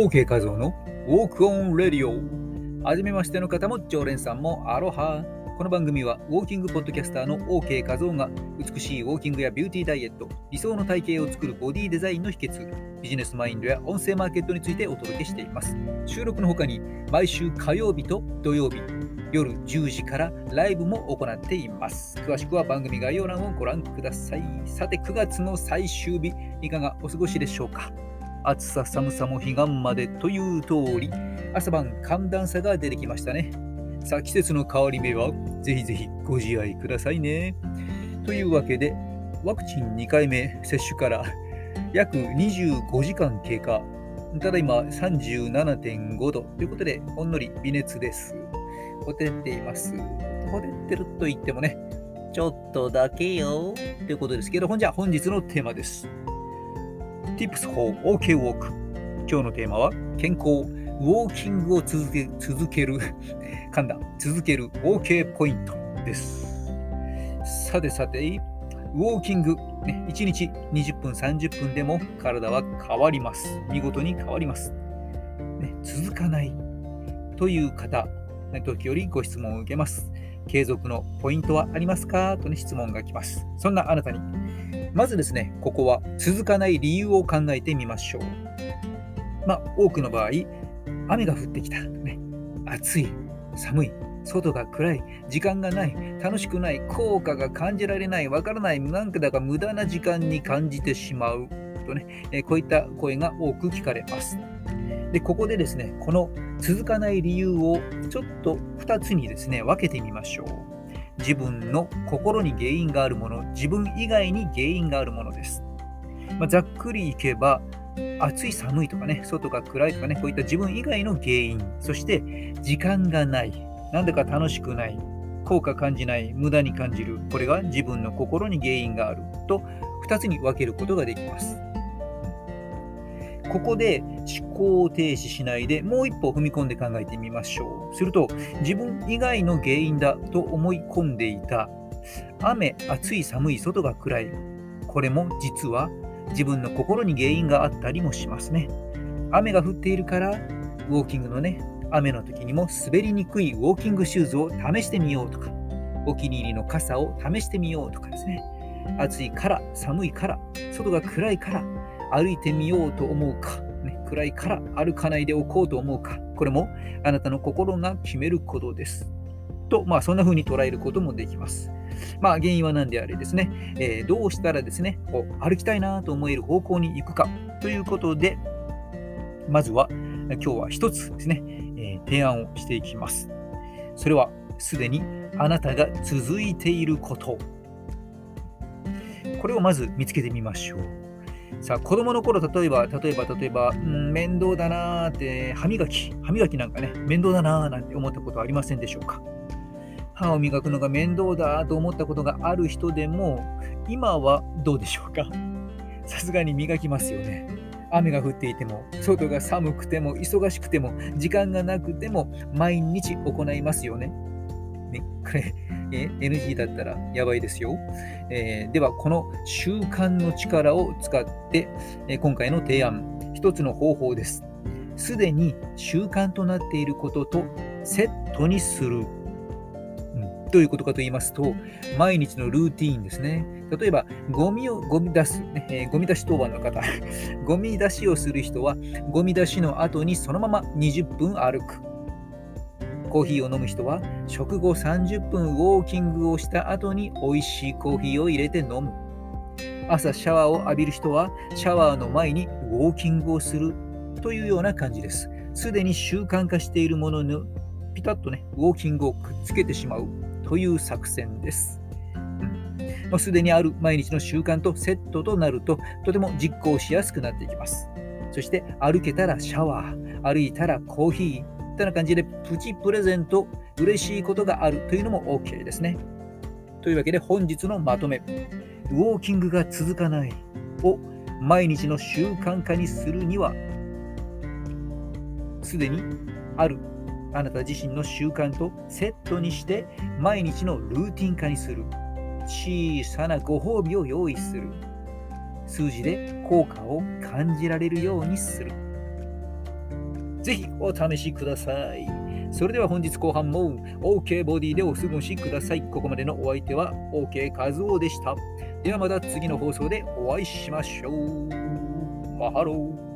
OK 画像の Walk on Radio はじめましての方も常連さんもアロハ。この番組はウォーキングポッドキャスターの OK 画像が美しいウォーキングやビューティーダイエット理想の体型を作るボディデザインの秘訣ビジネスマインドや音声マーケットについてお届けしています。収録の他に毎週火曜日と土曜日夜10時からライブも行っています。詳しくは番組概要欄をご覧ください。さて9月の最終日いかがお過ごしでしょうか？暑さ寒さも彼岸までという通り朝晩寒暖差が出てきましたね。さあ季節の変わり目はぜひぜひご自愛くださいね。というわけでワクチン2回目接種から約25時間経過ただいま37.5度ということでほんのり微熱です。ほてっています。ほてってると言ってもねちょっとだけよ。ということですけど、ほんじゃ本日のテーマです。Tips for OK Walk 今日のテーマは健康ウォーキングを続け続ける。噛んだ。続ける。OK ポイントです。さてさてウォーキング、ね、1日20分30分でも体は変わります。見事に変わります、ね、続かない。という方、ね、時折ご質問を受けます。継続のポイントはありますか？と、ね、質問が来ます。そんなあなたにまずですね、ここは続かない理由を考えてみましょう。まあ、多くの場合、雨が降ってきた、ね、暑い、寒い、外が暗い、時間がない、楽しくない、効果が感じられない、わからない、なんかだか無駄な時間に感じてしまうとね、えこういった声が多く聞かれます。で、ここでですね、この続かない理由をちょっと2つにですね、分けてみましょう。自分の心に原因があるもの、自分以外に原因があるものです。まあ、ざっくりいけば、暑い寒いとかね、外が暗いとかね、こういった自分以外の原因、そして時間がない、なんだか楽しくない、効果感じない、無駄に感じる、これが自分の心に原因があると2つに分けることができます。ここで思考を停止しないでもう一歩踏み込んで考えてみましょう。すると自分以外の原因だと思い込んでいた雨、暑い、寒い、外が暗い。これも実は自分の心に原因があったりもしますね。雨が降っているからウォーキングのね、雨の時にも滑りにくいウォーキングシューズを試してみようとか、お気に入りの傘を試してみようとかですね。暑いから、寒いから、外が暗いから歩いてみようと思うか、ね、暗いから歩かないでおこうと思うか、これもあなたの心が決めることです。と、まあ、そんな風に捉えることもできます。まあ、原因は何であれですね、えー、どうしたらですね、こう歩きたいなと思える方向に行くかということで、まずは今日は一つですね、えー、提案をしていきます。それはすでにあなたが続いていること。これをまず見つけてみましょう。さあ、子供の頃、例えば、例えば、例えば、うん、面倒だなーって、歯磨き、歯磨きなんかね、面倒だなーなんて思ったことはありませんでしょうか？歯を磨くのが面倒だと思ったことがある人でも、今はどうでしょうか？さすがに磨きますよね。雨が降っていても、外が寒くても、忙しくても、時間がなくても、毎日行いますよね。ね、これ、え NG だったらやばいですよ。えー、では、この習慣の力を使って、え今回の提案、一つの方法です。すでに習慣となっていることとセットにする。どういうことかと言いますと、毎日のルーティーンですね。例えば、ゴミをゴミ出す、ねえー、ゴミ出し当番の方、ゴミ出しをする人は、ゴミ出しの後にそのまま20分歩く。コーヒーを飲む人は食後30分ウォーキングをした後に美味しいコーヒーを入れて飲む。朝シャワーを浴びる人はシャワーの前にウォーキングをするというような感じです。すでに習慣化しているものにピタッとね、ウォーキングをくっつけてしまうという作戦です。す、うん、で、にある毎日の習慣とセットとなるととても実行しやすくなっていきます。そして歩けたらシャワー、歩いたらコーヒー、たいな感じでプチプレゼント、嬉しいことがあるというのも OK ですね。というわけで本日のまとめ。ウォーキングが続かないを毎日の習慣化にするには、すでにあるあなた自身の習慣とセットにして毎日のルーティン化にする。小さなご褒美を用意する。数字で効果を感じられるようにする。ぜひお試しください。それでは本日後半も OK ボディでお過ごしください。ここまでのお相手は OK 和夫でした。ではまた次の放送でお会いしましょう。マハロー。